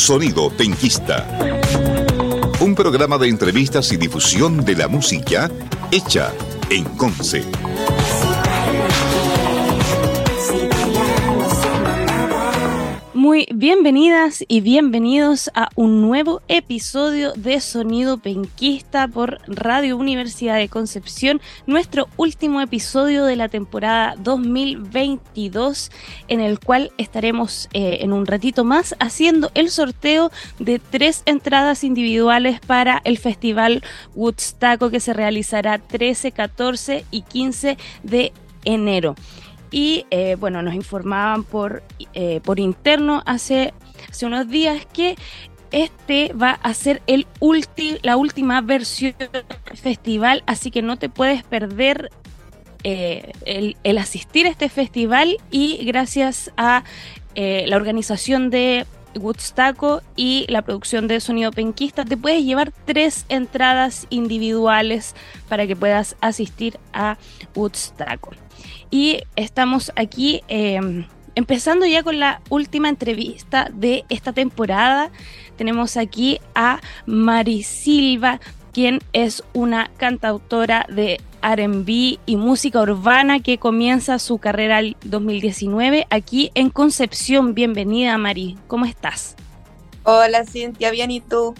Sonido Penquista. Un programa de entrevistas y difusión de la música hecha en Conce. Muy bienvenidas y bienvenidos a un nuevo episodio de Sonido Penquista por Radio Universidad de Concepción, nuestro último episodio de la temporada 2022, en el cual estaremos eh, en un ratito más haciendo el sorteo de tres entradas individuales para el Festival Woodstock que se realizará 13, 14 y 15 de enero. Y eh, bueno, nos informaban por, eh, por interno hace, hace unos días que este va a ser el la última versión del festival, así que no te puedes perder eh, el, asistir a este festival y gracias a la organización de Woodstock y la producción de Sonido Penquista, te puedes llevar tres entradas individuales para que puedas asistir a Woodstock. Y estamos aquí em, empezando ya con la última entrevista de esta temporada. Tenemos aquí a Mari Silva, quien es una cantautora de RB y música urbana que comienza su carrera el 2019 aquí en Concepción. Bienvenida, Mari. ¿Cómo estás? Hola, Cintia. Bien, ¿y tú?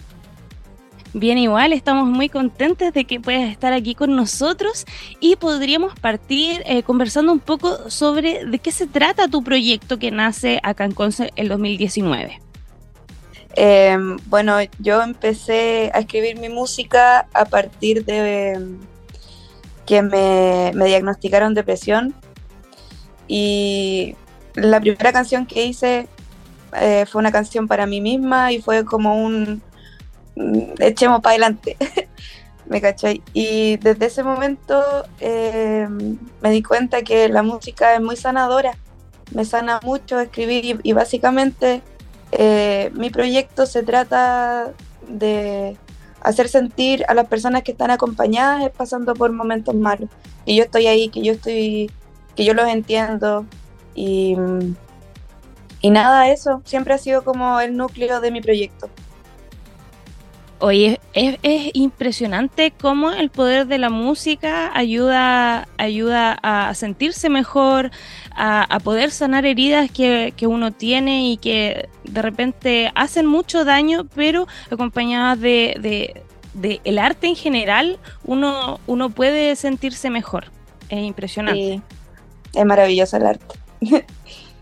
Bien, igual, estamos muy contentos de que puedas estar aquí con nosotros y podríamos partir eh, conversando un poco sobre de qué se trata tu proyecto que nace acá en el 2019. Em, bueno, yo empecé a escribir mi música a partir de em, que me, diagnosticaron depresión y la primera canción que hice eh, fue una canción para mí misma y fue como un echemos para adelante. ¿Me cachai? Y desde ese momento eh, me di cuenta que la música es muy sanadora, me sana mucho escribir y, básicamente eh, mi proyecto se trata de hacer sentir a las personas que están acompañadas pasando por momentos malos. Y yo estoy ahí, que yo estoy, que yo los entiendo y, y nada, eso siempre ha sido como el núcleo de mi proyecto. Oye, es, impresionante cómo el poder de la música ayuda, ayuda a sentirse mejor, a, poder sanar heridas que, uno tiene y que de repente hacen mucho daño, pero acompañadas de, el arte en general, uno, uno puede sentirse mejor. Es impresionante. es maravilloso el arte.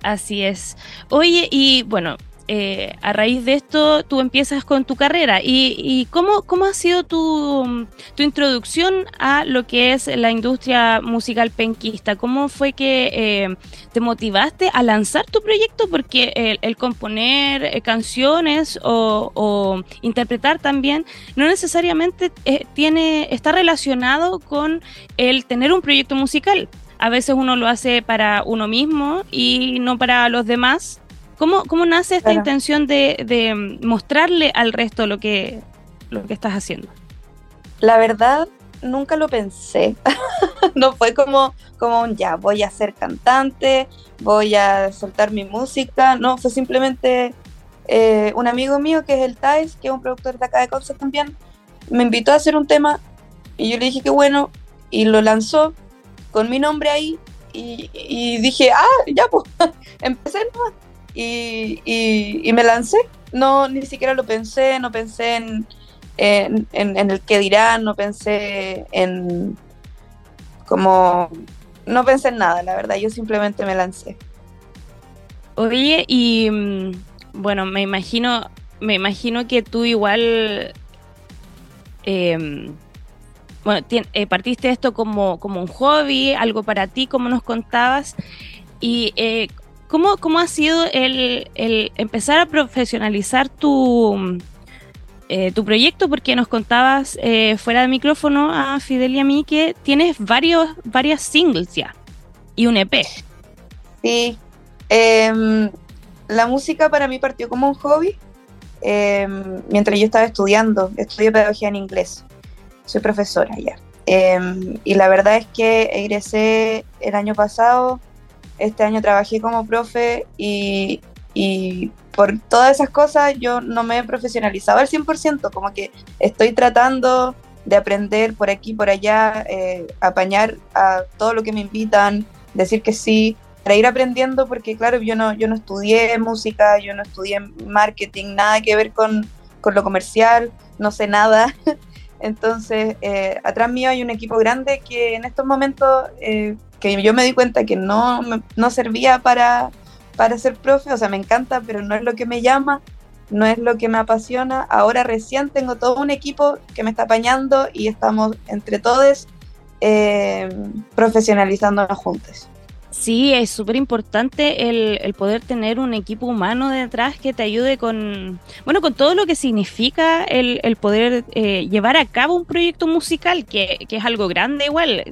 Así es. Oye, y bueno, eh, a raíz de esto tú empiezas con tu carrera. ¿Y, cómo, cómo, ha sido tu, introducción a lo que es la industria musical penquista? ¿Cómo fue que eh, te motivaste a lanzar tu proyecto? Porque el, componer eh, canciones o, interpretar también no necesariamente tiene, está relacionado con el tener un proyecto musical. A veces uno lo hace para uno mismo y no para los demás ¿Cómo, cómo nace esta intención de, mostrarle al resto lo que, lo que estás haciendo? La verdad, nunca lo pensé. no fue como, como un ya, voy a ser cantante, voy a soltar mi música. No, fue simplemente eh, un amigo mío que es el Thais, que es un productor de acá de Conce también, me invitó a hacer un tema y yo le dije que bueno, y lo lanzó con mi nombre ahí y, dije, ah, ya pues, empecé nomás y, me lancé. No, ni siquiera lo pensé, no pensé en, en, el que dirán, no pensé en como, no pensé en nada, la verdad, yo simplemente me lancé. Oye, y mm, bueno, me imagino, me imagino que tú igual, em, bueno, eh, partiste esto como, como un hobby, algo para ti, como nos contabas, y eh, ¿Cómo, cómo ha sido el, empezar a profesionalizar tu, eh, tu proyecto? Porque nos contabas eh, fuera de micrófono a Fidel y a mí que tienes varios, varias singles ya y un EP. Sí. Em, la música para mí partió como un hobby em, mientras yo estaba estudiando. Estudio pedagogía en inglés. Soy profesora ya. Em, y la verdad es que egresé el año pasado este año trabajé como profe y, y por todas esas cosas yo no me he profesionalizado al 100%, como que estoy tratando de aprender por aquí, por allá, eh, apañar a todo lo que me invitan, decir que sí, para ir aprendiendo, porque claro, yo no, yo no estudié música, yo no estudié marketing, nada que ver con, con lo comercial, no sé nada. Entonces, eh, atrás mío hay un equipo grande que en estos momentos, eh, que yo me di cuenta que no, no servía para, para ser profe, o sea, me encanta, pero no es lo que me llama, no es lo que me apasiona. Ahora recién tengo todo un equipo que me está apañando y estamos entre todos eh, profesionalizándonos juntos. Sí, es súper importante el, poder tener un equipo humano detrás que te ayude con, bueno, con todo lo que significa el, poder eh, llevar a cabo un proyecto musical, que, es algo grande igual.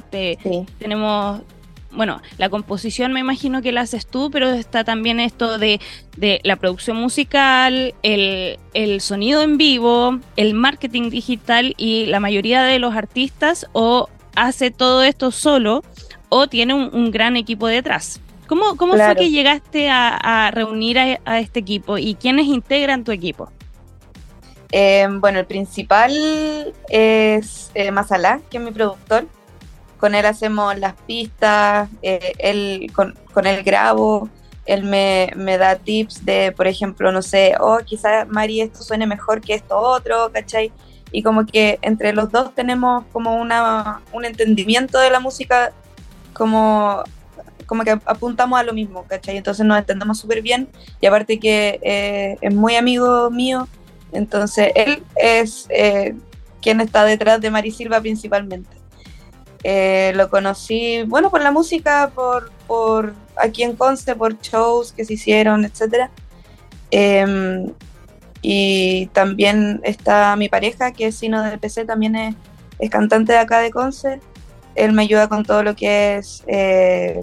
Tenemos, bueno, la composición me imagino que la haces tú, pero está también esto de, de la producción musical, el, el sonido en vivo, el marketing digital y la mayoría de los artistas o hace todo esto solo o tiene un, gran equipo detrás. ¿Cómo, cómo fue que llegaste a, reunir a, este equipo y quiénes integran tu equipo? Em, bueno, el principal es eh, Masala, que es mi productor. Con él hacemos las pistas, eh, él, con, con, él grabo, él me, da tips de, por ejemplo, no sé, oh, quizás Mari esto suene mejor que esto otro, ¿cachai? Y como que entre los dos tenemos como una, un entendimiento de la música como, como que apuntamos a lo mismo, ¿cachai? Entonces nos entendemos súper bien y aparte que eh, es muy amigo mío, entonces él es eh, quien está detrás de Mari Silva principalmente. Eh, lo conocí, bueno, por la música, por, por aquí en Conce, por shows que se hicieron, etc. Em, y también está mi pareja, que es Sino de PC, también es, es cantante de acá de Conce él me ayuda con todo lo que es eh,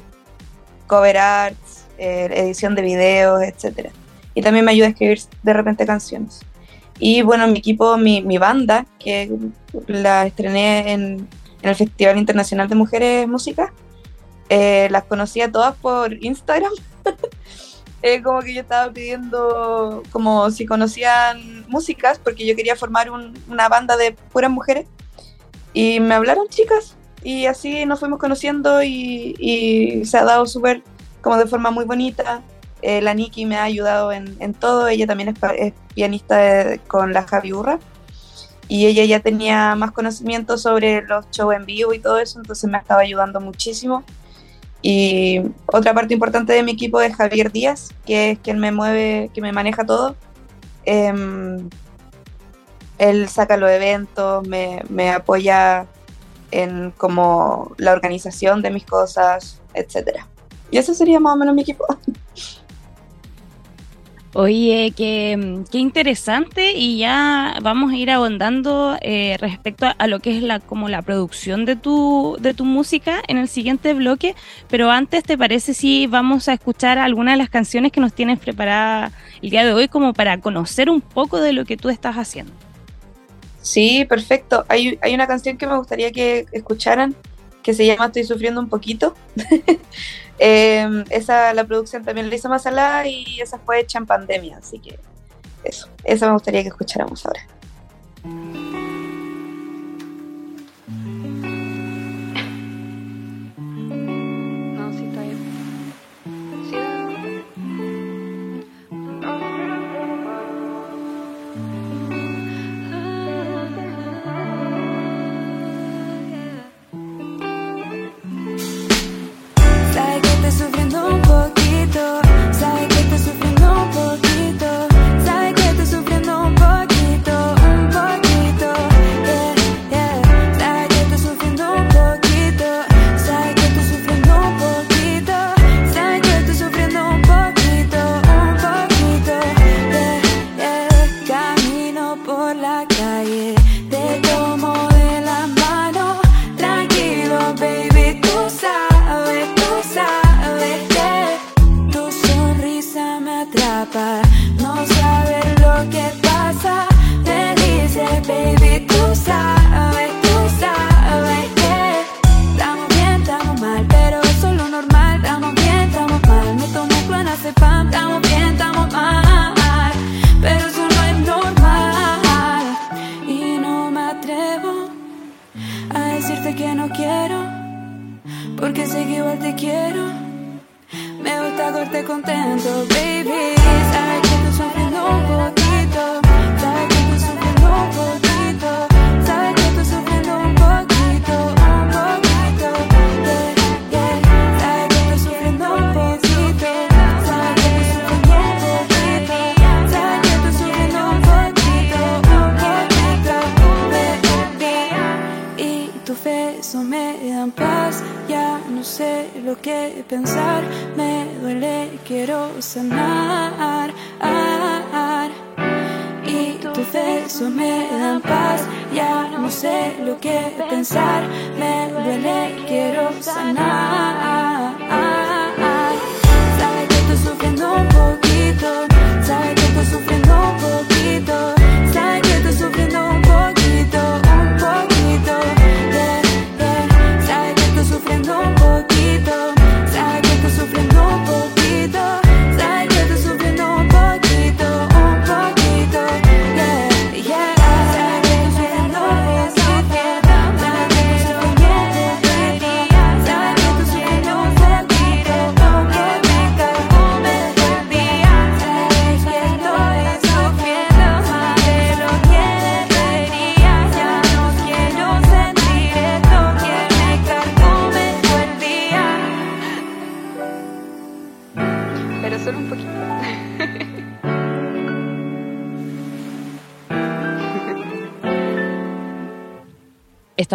cover arts, eh, edición de videos, etc. Y también me ayuda a escribir de repente canciones. Y bueno, mi equipo, mi, mi banda, que la estrené en, el Festival Internacional de Mujeres Música, eh, las conocía todas por Instagram. como que yo estaba pidiendo como si conocían músicas, porque yo quería formar una banda de puras mujeres. Y me hablaron chicas y así nos fuimos conociendo y, se ha dado súper, como de forma muy bonita. Eh, la Nikki me ha ayudado en, en todo, ella también es, pianista con la Javi Urra y ella ya tenía más conocimiento sobre los shows en vivo y todo eso, entonces me estaba ayudando muchísimo. Y otra parte importante de mi equipo es Javier Díaz, que es quien me mueve, que me maneja todo. Em, él saca los eventos, me, me apoya en como la organización de mis cosas, etcétera. Y ese sería más o menos mi equipo. Oye, qué, interesante y ya vamos a ir ahondando eh, respecto a, lo que es la como la producción de tu de tu música en el siguiente bloque, pero antes te parece si vamos a escuchar algunas de las canciones que nos tienes preparadas el día de hoy como para conocer un poco de lo que tú estás haciendo. Sí, perfecto. Hay, hay una canción que me gustaría que escucharan que se llama Estoy sufriendo un poquito. Em, esa, la producción también la hizo Masala y esa fue hecha en pandemia, así que eso, esa me gustaría que escucháramos ahora.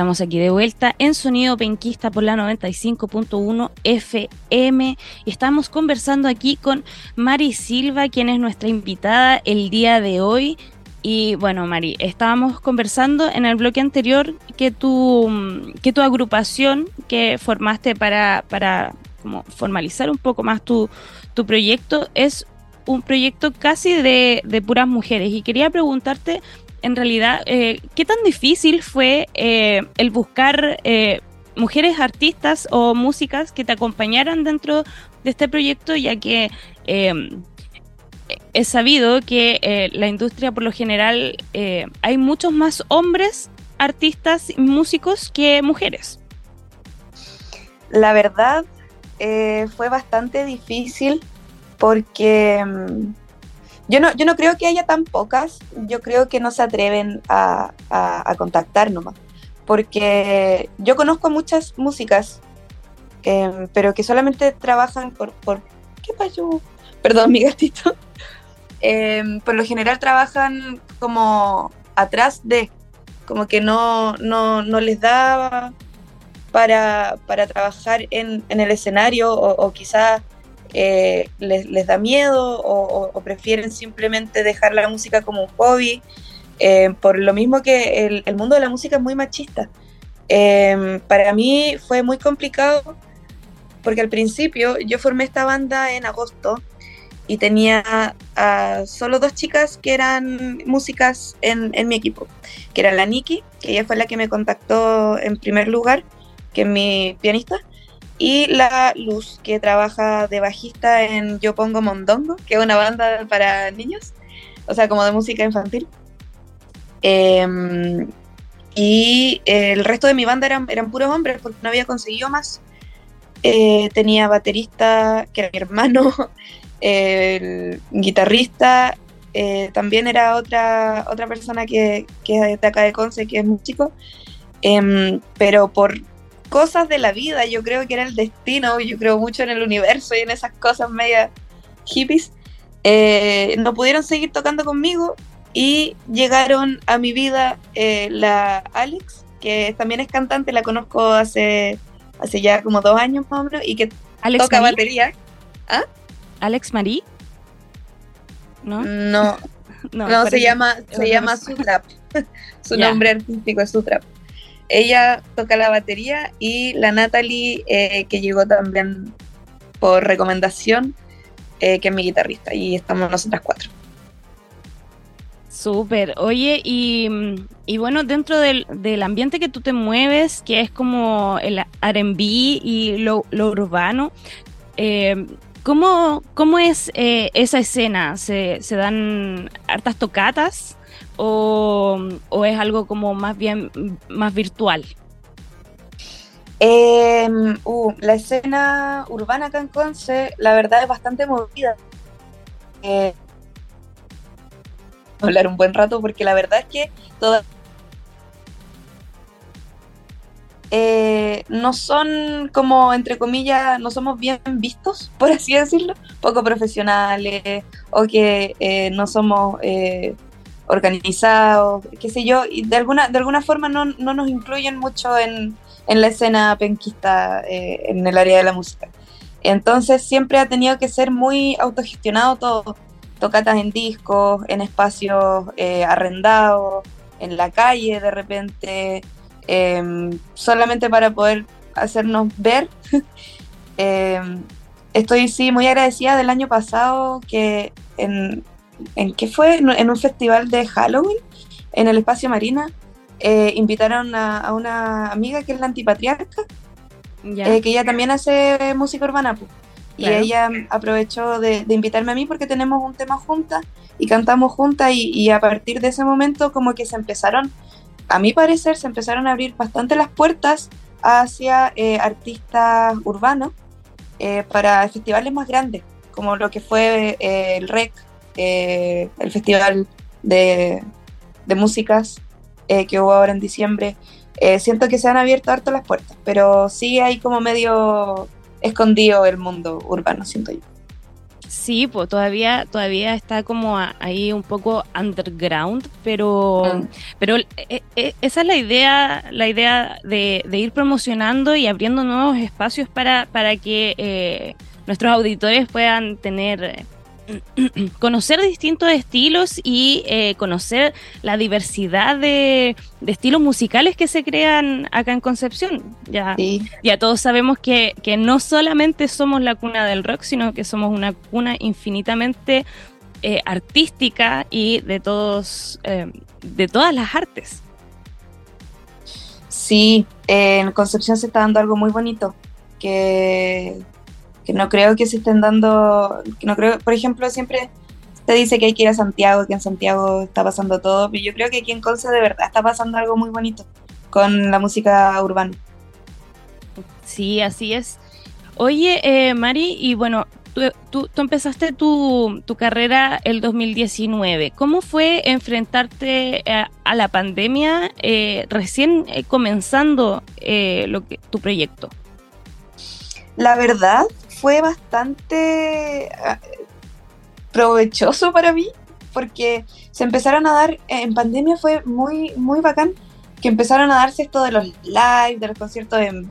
Estamos aquí de vuelta en Sonido Penquista por la 95.1 FM estamos conversando aquí con Mari Silva, quien es nuestra invitada el día de hoy. Y bueno, Mari, estábamos conversando en el bloque anterior que tu, que tu agrupación que formaste para, para como formalizar un poco más tu, tu proyecto es un proyecto casi de, de puras mujeres. Y quería preguntarte en realidad, eh, ¿qué tan difícil fue eh, el buscar eh, mujeres artistas o músicas que te acompañaran dentro de este proyecto, ya que es sabido que la industria por lo general hay muchos más hombres artistas y músicos que mujeres? La verdad, fue bastante difícil porque mm, yo no, yo no creo que haya tan pocas, yo creo que no se atreven a, a, contactar nomás, porque yo conozco muchas músicas, em, pero que solamente trabajan por... por ¿Qué pasó? Perdón, mi gatito. Em, por lo general trabajan como atrás de, como que no, no, no les da para, para trabajar en, en, el escenario o, o quizás eh, les, da miedo o, prefieren simplemente dejar la música como un hobby, eh, por lo mismo que el, mundo de la música es muy machista. Em, para mí fue muy complicado porque al principio yo formé esta banda en agosto y tenía solo dos chicas que eran músicas en, mi equipo, que era la Nikki, que ella fue la que me contactó en primer lugar, que es mi pianista, y la Luz, que trabaja de bajista en Yo Pongo Mondongo, que es una banda para niños, o sea, como de música infantil. Em, y el resto de mi banda eran, eran puros hombres porque no había conseguido más. Eh, tenía baterista, que era mi hermano, el guitarrista, eh, también era otra, otra persona que, que, es de acá de Conce, que es muy chico. Em, pero por cosas de la vida, yo creo que era el destino, yo creo mucho en el universo y en esas cosas media hippies, eh, no pudieron seguir tocando conmigo y llegaron a mi vida eh, la Alex, que también es cantante, la conozco hace, hace ya como dos años más o menos, y que toca batería. ¿Ah? ¿Alex Marie? ¿No? No, no, se llama, se llama Sutrap. Su nombre artístico es Sutrap. Ella toca la batería y la Natalie, eh, que llegó también por recomendación, eh, que es mi guitarrista, y estamos nosotras cuatro. Súper. Oye, y, bueno, dentro del, ambiente que tú te mueves, que es como el RB y lo, urbano, eh, ¿cómo, es esa escena? ¿Se, ¿Se, dan hartas tocatas? O, es algo como más bien más virtual? Em, uh, la escena urbana acá en Conce, la verdad es bastante movida. eh, hablar un buen rato porque la verdad es que todas eh, no son como, entre comillas, no somos bien vistos, por así decirlo, poco profesionales o que eh, no somos eh, organizados, qué sé yo, y de alguna, de alguna forma no, no nos incluyen mucho en, en la escena penquista en el área de la música. Entonces siempre ha tenido que ser muy autogestionado todo, tocatas en discos, en espacios arrendados, en la calle de repente, Em, solamente para poder hacernos ver. Em, estoy sí muy agradecida del año pasado que en, en ¿qué fue? En un festival de Halloween en el espacio Marina eh, invitaron a, una amiga que es la antipatriarca, eh, que ella también hace música urbana. Y ella aprovechó de, invitarme a mí porque tenemos un tema juntas y cantamos juntas y, y, a partir de ese momento como que se empezaron a mi parecer, se empezaron a abrir bastante las puertas hacia eh, artistas urbanos eh, para festivales más grandes, como lo que fue eh, el REC, el Festival de, de Músicas que hubo ahora en diciembre. siento que se han abierto harto las puertas, pero sí hay como medio escondido el mundo urbano, siento yo. Sí, pues todavía, todavía está como ahí un poco underground, pero, mm. pero eh, eh, esa es la idea, la idea de, ir promocionando y abriendo nuevos espacios para, para que eh, nuestros auditores puedan tener conocer distintos estilos y eh, conocer la diversidad de, estilos musicales que se crean acá en Concepción. Ya, ya todos sabemos que, no solamente somos la cuna del rock, sino que somos una cuna infinitamente eh, artística y de todos eh, de todas las artes. Sí, en Concepción se está dando algo muy bonito que que no creo que se estén dando, que no creo, por ejemplo, siempre te dice que hay que ir a Santiago, que en Santiago está pasando todo, pero yo creo que aquí en Conce de verdad está pasando algo muy bonito con la música urbana. Sí, así es. Oye, eh, Mari, y bueno, tú, tú, empezaste tu, tu, carrera el 2019. ¿Cómo fue enfrentarte a, la pandemia eh, recién eh, comenzando lo que, tu proyecto? La verdad fue bastante ah, provechoso para mí porque se empezaron a dar, en pandemia fue muy, muy bacán que empezaron a darse esto de los live, de los conciertos en,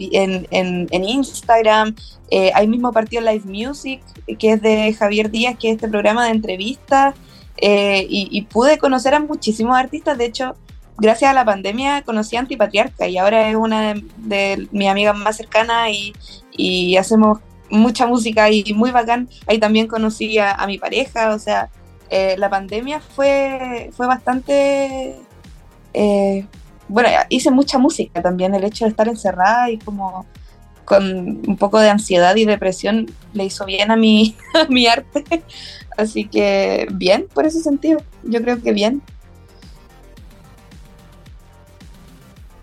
en, Instagram. Eh, ahí mismo partió Live Music, que es de Javier Díaz, que es este programa de entrevistas. Eh, y, pude conocer a muchísimos artistas. De hecho, gracias a la pandemia conocí a Antipatriarca y ahora es una de, de mis amigas más cercanas y, y hacemos mucha música y muy bacán. Ahí también conocí a, mi pareja, o sea, eh, la pandemia fue, fue bastante... Eh, bueno, hice mucha música también, el hecho de estar encerrada y como con un poco de ansiedad y depresión le hizo bien a mi, a mi arte. Así que bien, por ese sentido, yo creo que bien.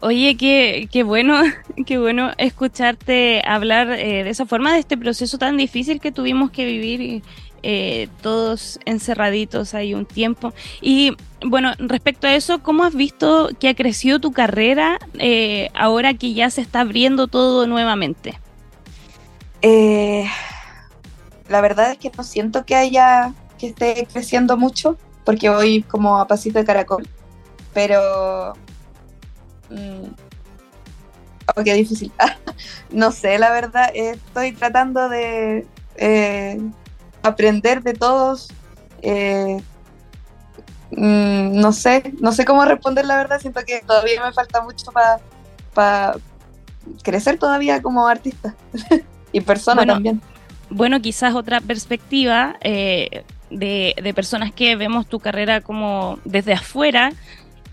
Oye, qué, qué bueno, qué bueno escucharte hablar eh, de esa forma de este proceso tan difícil que tuvimos que vivir eh, todos encerraditos ahí un tiempo. Y bueno, respecto a eso, ¿cómo has visto que ha crecido tu carrera eh, ahora que ya se está abriendo todo nuevamente? la verdad es que no siento que haya que esté creciendo mucho porque voy como a pasito de caracol, pero Mm. Oh, qué difícil. no sé, la verdad, estoy tratando de eh, aprender de todos. Eh, mm, no sé, no sé cómo responder la verdad, siento que todavía me falta mucho para crecer todavía como artista y persona también. Bueno, quizás otra perspectiva eh, de, de personas que vemos tu carrera como desde afuera,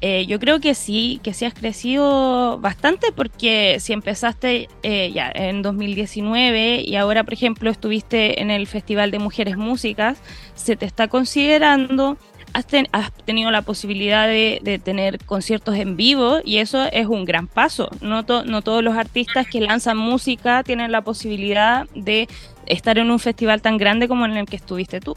eh, yo creo que sí, que sí has crecido bastante porque si empezaste eh, ya en 2019 y ahora, por ejemplo, estuviste en el Festival de Mujeres Músicas, se te está considerando, has, tenido la posibilidad de, tener conciertos en vivo y eso es un gran paso. No, todos los artistas que lanzan música tienen la posibilidad de estar en un festival tan grande como en el que estuviste tú.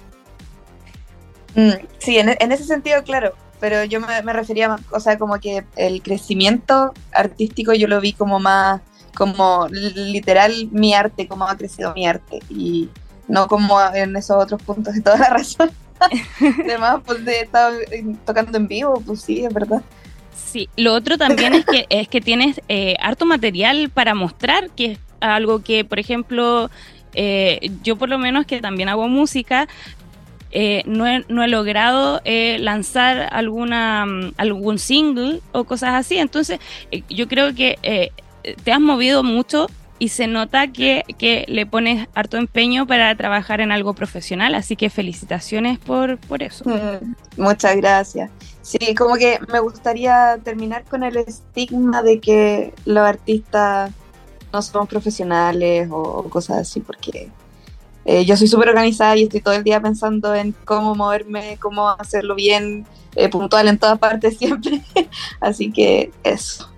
Mm, sí, en, ese sentido, claro, pero yo me, me refería, o sea, como que el crecimiento artístico yo lo vi como más, como literal mi arte, cómo ha crecido mi arte, y no como en esos otros puntos de toda la razón. Además, pues de estar tocando en vivo, pues sí, es verdad. Sí, lo otro también es que es que tienes eh, harto material para mostrar, que es algo que, por ejemplo, eh, yo por lo menos que también hago música, eh, no, he, no, he, logrado eh, lanzar alguna mm, algún single o cosas así. Entonces, eh, yo creo que te has movido mucho y se nota que, que, le pones harto empeño para trabajar en algo profesional, así que felicitaciones por, por eso. Muchas gracias. Sí, como que me gustaría terminar con el estigma de que los artistas no somos profesionales o, o cosas así, porque eh, yo soy súper organizada y estoy todo el día pensando en cómo moverme, cómo hacerlo bien, eh, puntual en todas partes siempre. Así que eso.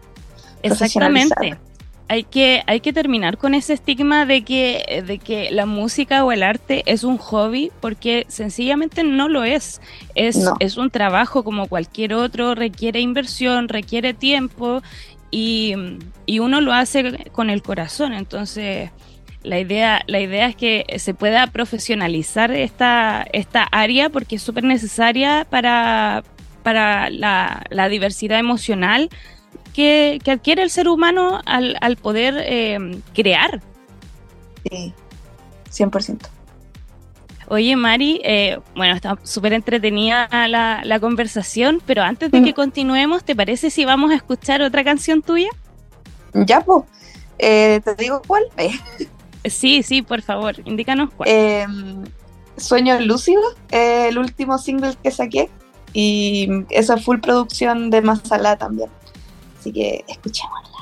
Exactamente. Hay que, hay que terminar con ese estigma de que, de que la música o el arte es un hobby, porque sencillamente no lo es. Es, no. es un trabajo como cualquier otro, requiere inversión, requiere tiempo y, y uno lo hace con el corazón. Entonces, la idea, la idea es que se pueda profesionalizar esta, esta área porque es súper necesaria para, para la, la diversidad emocional que, que, adquiere el ser humano al, al poder eh, crear. Sí, 100%. Oye, Mari, eh, bueno, está súper entretenida la, la, conversación, pero antes de que continuemos, ¿te parece si vamos a escuchar otra canción tuya? Ya, pues. Eh, ¿Te digo cuál? Sí, sí, por favor, indícanos cuál. Eh, Sueño Lúcido, eh, el último single que saqué. Y esa full producción de Masala también. Así que escuchémosla.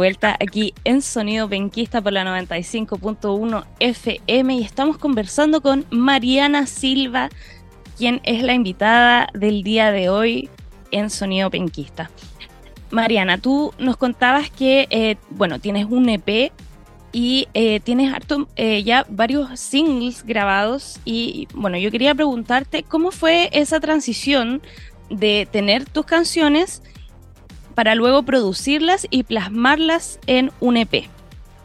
Vuelta aquí en Sonido Penquista por la 95.1 FM y estamos conversando con Mariana Silva, quien es la invitada del día de hoy en Sonido Penquista. Mariana, tú nos contabas que, eh, bueno, tienes un EP y eh, tienes harto, eh, ya varios singles grabados y, bueno, yo quería preguntarte cómo fue esa transición de tener tus canciones para luego producirlas y plasmarlas en un EP.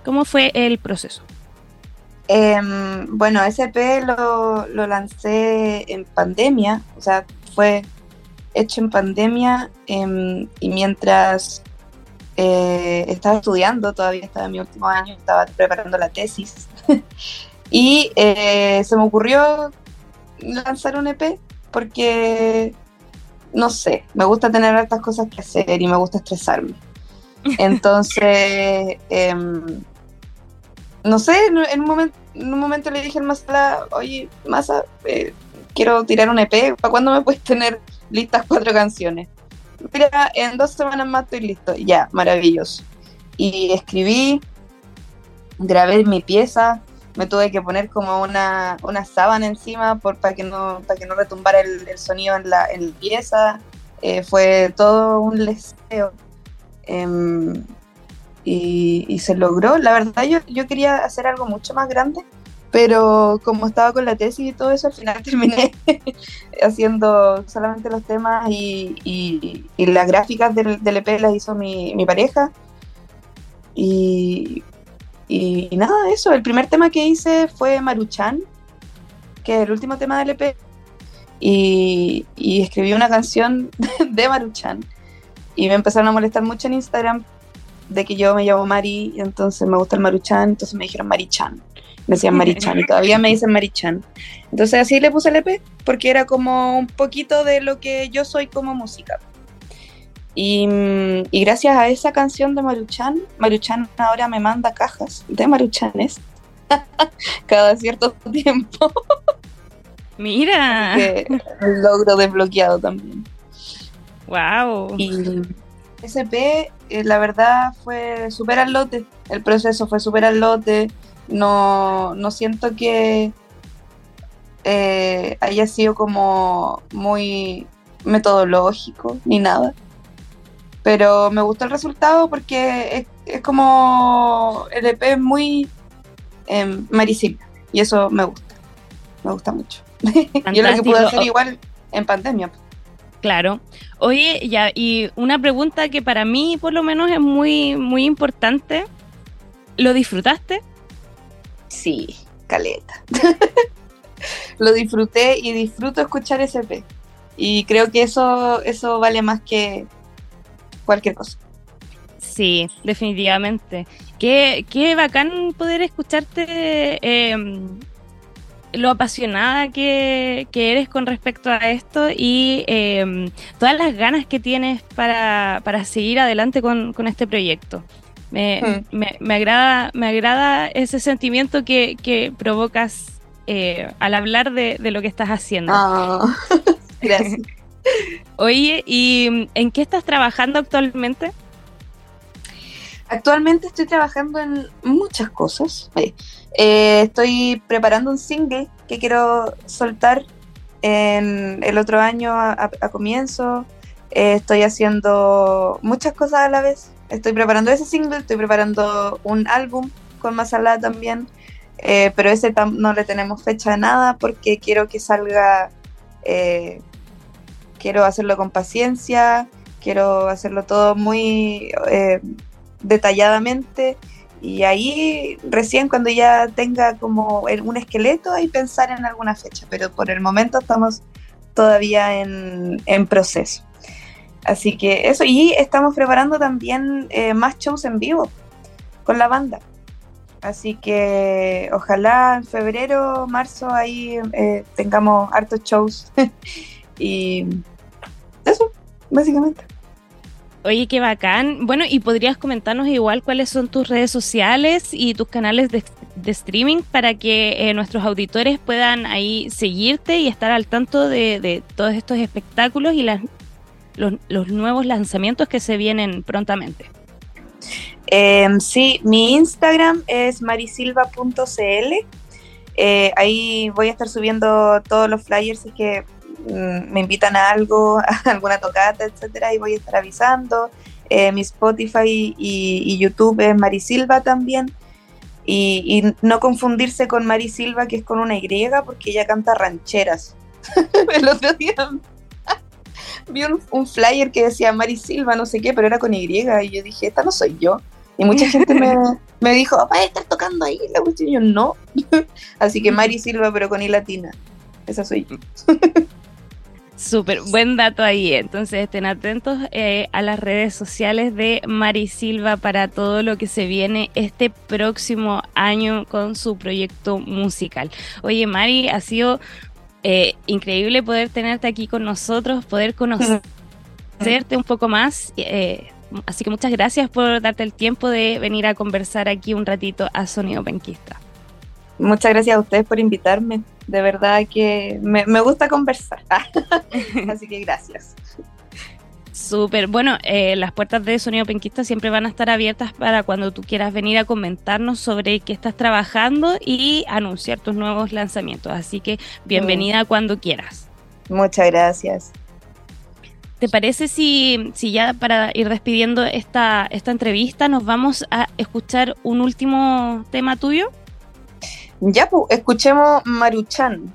¿Cómo fue el proceso? Em, bueno, ese EP lo, lo, lancé en pandemia, o sea, fue hecho en pandemia em, y mientras eh, estaba estudiando, todavía estaba en mi último año, estaba preparando la tesis y eh, se me ocurrió lanzar un EP porque no sé, me gusta tener estas cosas que hacer y me gusta estresarme. Entonces, em, no sé, en un, momento, en un momento le dije al Masa, oye, Masa, eh, quiero tirar un EP, ¿para cuándo me puedes tener listas cuatro canciones? Mira, en dos semanas más estoy listo. Ya, maravilloso. Y escribí, grabé mi pieza, me tuve que poner como una, una sábana encima por, para, que no, para que no retumbara el, sonido en la, en pieza. Eh, fue todo un leseo. Em, y, y, se logró. La verdad yo, yo quería hacer algo mucho más grande, pero como estaba con la tesis y todo eso, al final terminé haciendo solamente los temas y, y, y las gráficas del, del, EP las hizo mi, mi pareja. Y, y, nada, eso, el primer tema que hice fue Maruchan, que es el último tema del EP. Y, y escribí una canción de Maruchan. Y me empezaron a molestar mucho en Instagram de que yo me llamo Mari, y entonces me gusta el Maruchan, entonces me dijeron Marichan. Me decían Marichan y todavía me dicen Marichan. Entonces así le puse el EP, porque era como un poquito de lo que yo soy como música. Y, gracias a esa canción de Maruchan, Maruchan ahora me manda cajas de Maruchanes cada cierto tiempo. Mira. logro desbloqueado también. Wow. Y SP, eh, la verdad, fue súper al lote. El proceso fue súper al lote. No, no siento que eh, haya sido como muy metodológico ni nada pero me gustó el resultado porque es, como el EP es muy eh, y eso me gusta, me gusta mucho. Yo lo que pude hacer igual en pandemia. Claro. Oye, ya, y una pregunta que para mí por lo menos es muy, muy importante. ¿Lo disfrutaste? Sí, caleta. lo disfruté y disfruto escuchar ese EP. Y creo que eso, eso vale más que, cualquier cosa. Sí, definitivamente. Qué, qué bacán poder escucharte em, lo apasionada que, eres con respecto a esto y em, todas las ganas que tienes para, seguir adelante con, este proyecto. Hmm. Me, me, agrada, me agrada ese sentimiento que, provocas eh, al hablar de, lo que estás haciendo. Ah, gracias. Oye, ¿y en qué estás trabajando actualmente? Actualmente estoy trabajando en muchas cosas. Eh, estoy preparando un single que quiero soltar en el otro año a, comienzo. Eh, estoy haciendo muchas cosas a la vez. Estoy preparando ese single, estoy preparando un álbum con Masala también. Eh, pero ese no le tenemos fecha de nada porque quiero que salga quiero hacerlo con paciencia, quiero hacerlo todo muy eh, detalladamente y ahí recién cuando ya tenga como un esqueleto ahí pensar en alguna fecha, pero por el momento estamos todavía en, proceso. Así que eso, y estamos preparando también eh, más shows en vivo con la banda. Así que ojalá en febrero, marzo ahí eh, tengamos hartos shows y básicamente. Oye, qué bacán. Bueno, y podrías comentarnos igual cuáles son tus redes sociales y tus canales de, streaming para que eh, nuestros auditores puedan ahí seguirte y estar al tanto de, todos estos espectáculos y las, los, nuevos lanzamientos que se vienen prontamente. Em, sí, mi Instagram es marisilva.cl. Eh, ahí voy a estar subiendo todos los flyers es que me invitan a algo, a alguna tocata, etcétera, y voy a estar avisando. Eh, mi Spotify y, YouTube es Marisilva también. Y, no confundirse con Marisilva, que es con una Y, porque ella canta rancheras. El otro día vi un, flyer que decía Marisilva, no sé qué, pero era con Y, y yo dije, esta no soy yo. Y mucha gente me, dijo, va a estar tocando ahí la cuestión. Y yo, no. Así que Mari Silva, pero con I latina. Esa soy yo. Súper, buen dato ahí. Entonces estén atentos eh, a las redes sociales de Mari Silva para todo lo que se viene este próximo año con su proyecto musical. Oye, Mari, ha sido eh, increíble poder tenerte aquí con nosotros, poder conocerte un poco más. Eh, Así que muchas gracias por darte el tiempo de venir a conversar aquí un ratito a Sonido Penquista. Muchas gracias a ustedes por invitarme. De verdad que me, gusta conversar. Así que gracias. Súper. Bueno, eh, las puertas de Sonido Penquista siempre van a estar abiertas para cuando tú quieras venir a comentarnos sobre qué estás trabajando y anunciar tus nuevos lanzamientos. Así que bienvenida mm. cuando quieras. Muchas gracias. ¿Te parece si, si ya para ir despidiendo esta, esta entrevista nos vamos a escuchar un último tema tuyo? Ya, pues, escuchemos Maruchan.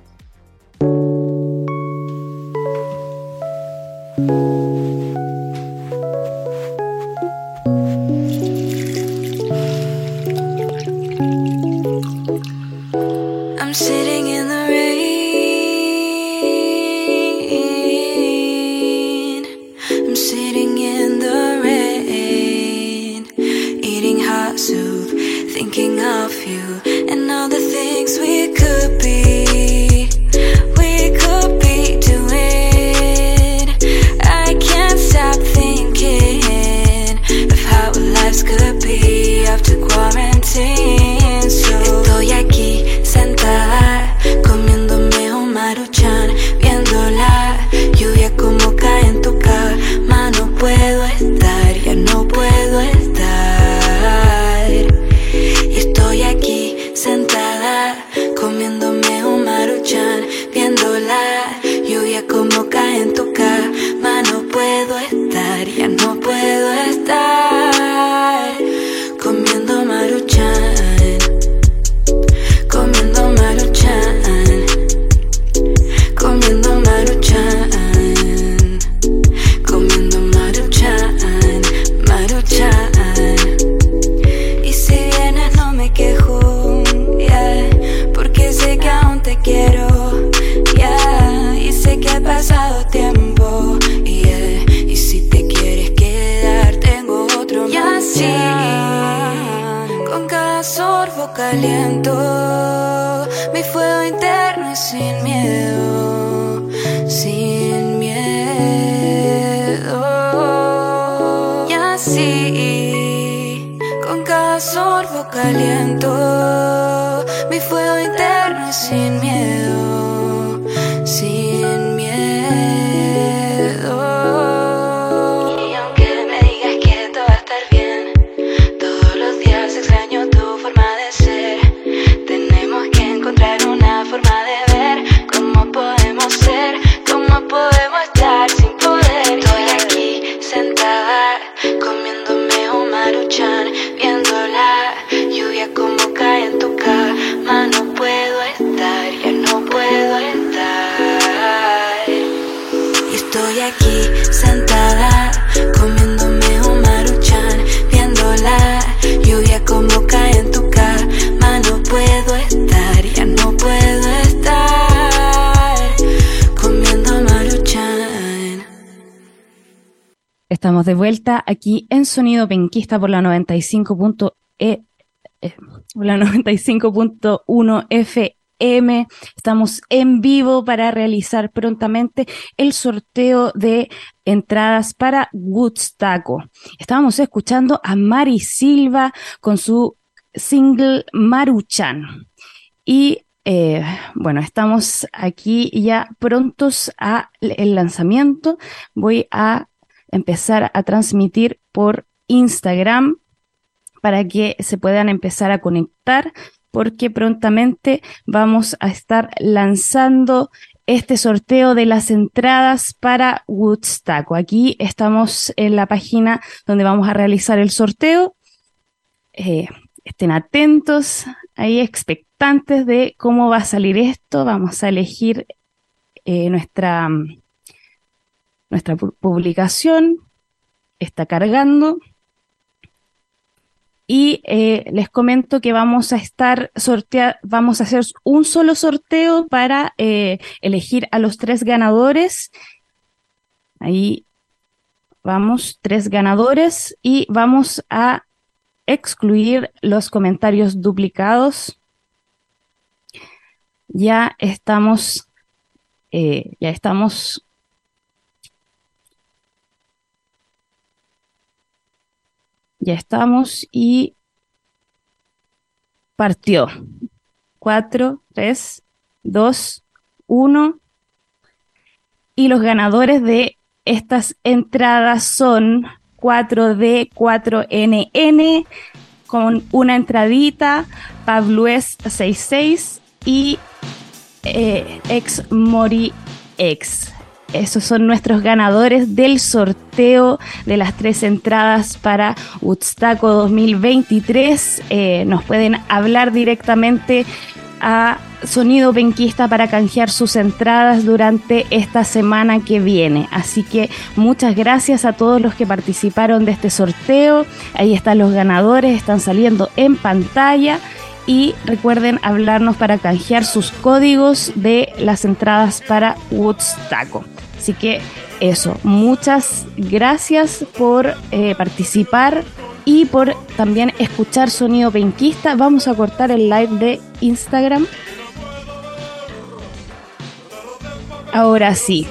De vuelta aquí en Sonido Penquista por la 95.1 e, eh, la 95.1 FM. Estamos en vivo para realizar prontamente el sorteo de entradas para Woodstaco. Estábamos escuchando a Mari Silva con su single Maruchan. Y eh, bueno, estamos aquí ya prontos a el lanzamiento. Voy a empezar a transmitir por Instagram para que se puedan empezar a conectar porque prontamente vamos a estar lanzando este sorteo de las entradas para Woodstock. Aquí estamos en la página donde vamos a realizar el sorteo. Eh, estén atentos, ahí expectantes de cómo va a salir esto. Vamos a elegir eh, nuestra, nuestra publicación. Está cargando. Y eh, les comento que vamos a estar vamos a hacer un solo sorteo para eh, elegir a los tres ganadores. Ahí vamos, tres ganadores y vamos a excluir los comentarios duplicados. Ya estamos, eh, ya estamos Ya estamos y partió. 4, 3, 2, 1. Y los ganadores de estas entradas son 4D, 4NN, con una entradita, Pablues 66 y eh, Ex Mori X. Esos son nuestros ganadores del sorteo de las tres entradas para Woodstock 2023. Eh, nos pueden hablar directamente a Sonido Penquista para canjear sus entradas durante esta semana que viene. Así que muchas gracias a todos los que participaron de este sorteo. Ahí están los ganadores, están saliendo en pantalla. Y recuerden hablarnos para canjear sus códigos de las entradas para Woodstock. Así que eso, muchas gracias por eh, participar y por también escuchar Sonido Penquista. Vamos a cortar el live de Instagram. Ahora sí.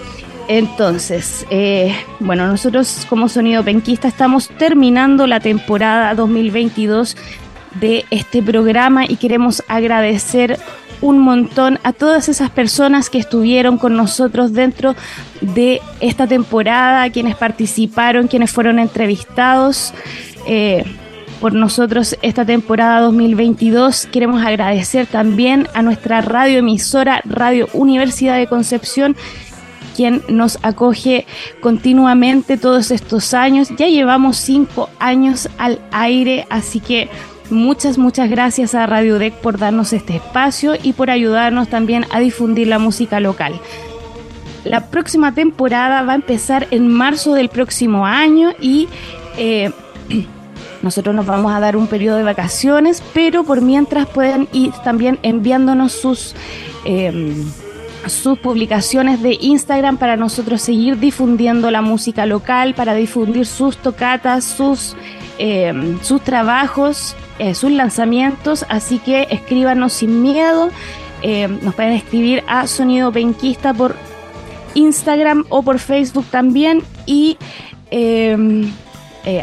Entonces, eh, bueno, nosotros como Sonido Penquista estamos terminando la temporada 2022 de este programa y queremos agradecer un montón a todas esas personas que estuvieron con nosotros dentro de esta temporada, quienes participaron, quienes fueron entrevistados. Eh, por nosotros esta temporada 2022. Queremos agradecer también a nuestra radioemisora Radio Universidad de Concepción, quien nos acoge continuamente todos estos años. Ya llevamos cinco años al aire, así que Muchas, muchas gracias a Radio Deck por darnos este espacio y por ayudarnos también a difundir la música local. La próxima temporada va a empezar en marzo del próximo año y eh, nosotros nos vamos a dar un periodo de vacaciones, pero por mientras pueden ir también enviándonos sus... Eh, sus publicaciones de Instagram para nosotros seguir difundiendo la música local, para difundir sus tocatas, sus, eh, sus trabajos eh, sus lanzamientos, así que escríbanos sin miedo. Eh, nos pueden escribir a Sonido Penquista por Instagram o por Facebook también. Y em,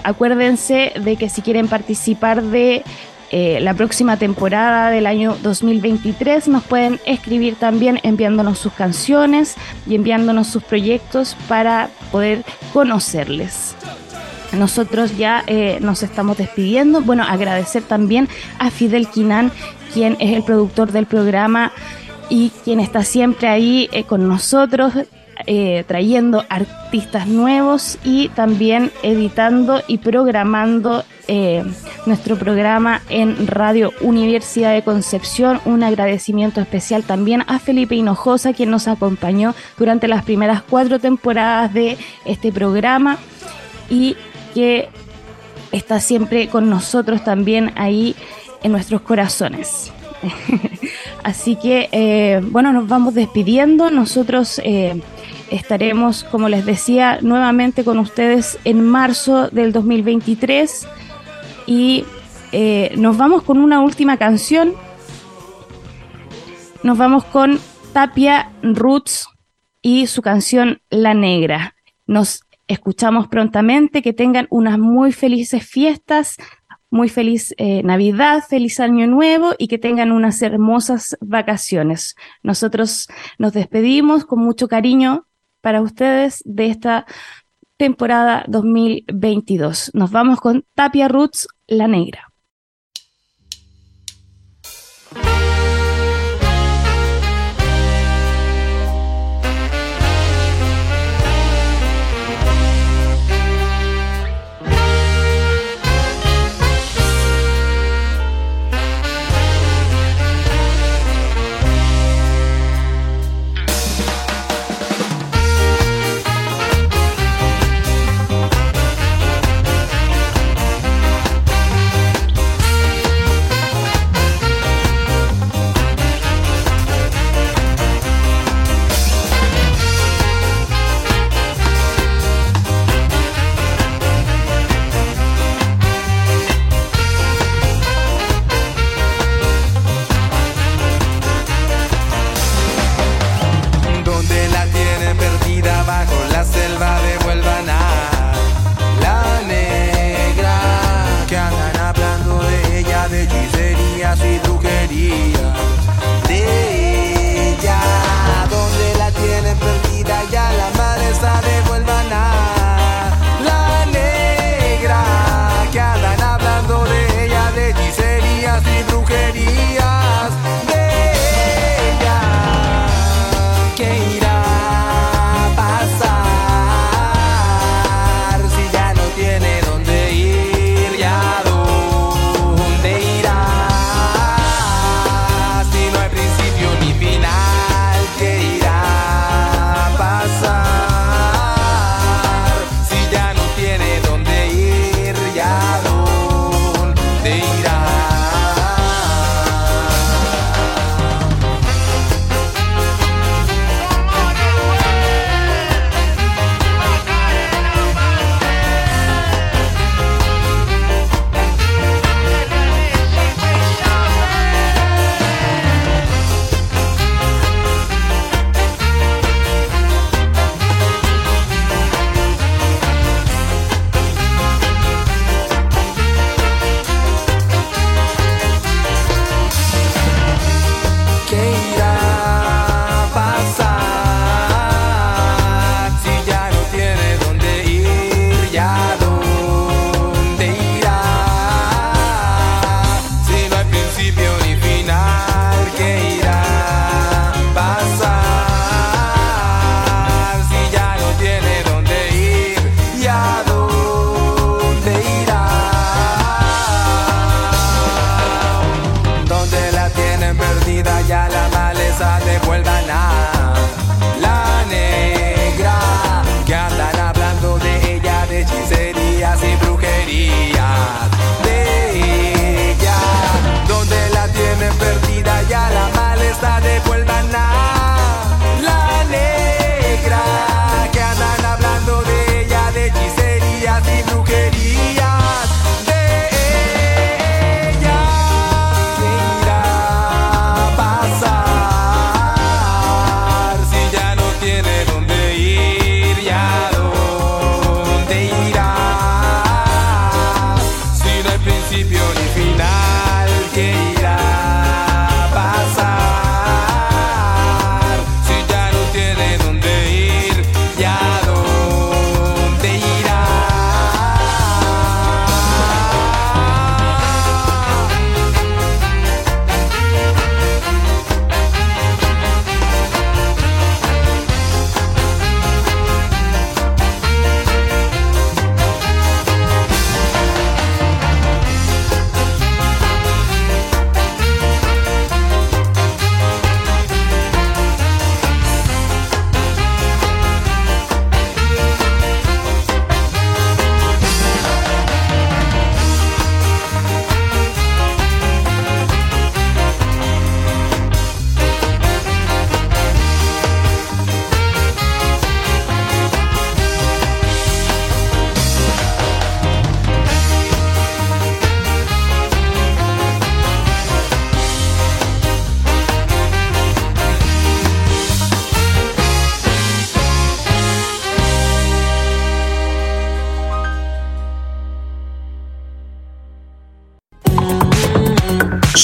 acuérdense de que si quieren participar de la próxima temporada del año 2023 nos pueden escribir también enviándonos sus canciones y enviándonos sus proyectos para poder conocerles. Nosotros ya eh, nos estamos despidiendo. Bueno, agradecer también a Fidel Quinan, quien es el productor del programa y quien está siempre ahí eh, con nosotros, eh, trayendo artistas nuevos y también editando y programando nuestro programa en Radio Universidad de Concepción. Un agradecimiento especial también a Felipe Hinojosa, quien nos acompañó durante las primeras cuatro temporadas de este programa. Y que está siempre con nosotros también ahí en nuestros corazones. Así que, eh, bueno, nos vamos despidiendo. Nosotros eh, estaremos, como les decía, nuevamente con ustedes en marzo del 2023. Y eh, nos vamos con una última canción. Nos vamos con Tapia Roots y su canción La Negra. Nos escuchamos prontamente, que tengan unas muy felices fiestas, muy feliz eh, Navidad, feliz Año Nuevo y que tengan unas hermosas vacaciones. Nosotros nos despedimos con mucho cariño para ustedes de esta temporada 2022. Nos vamos con Tapia Roots, La Negra.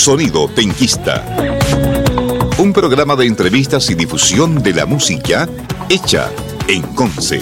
Sonido Penquista. Un programa de entrevistas y difusión de la música hecha en Conce.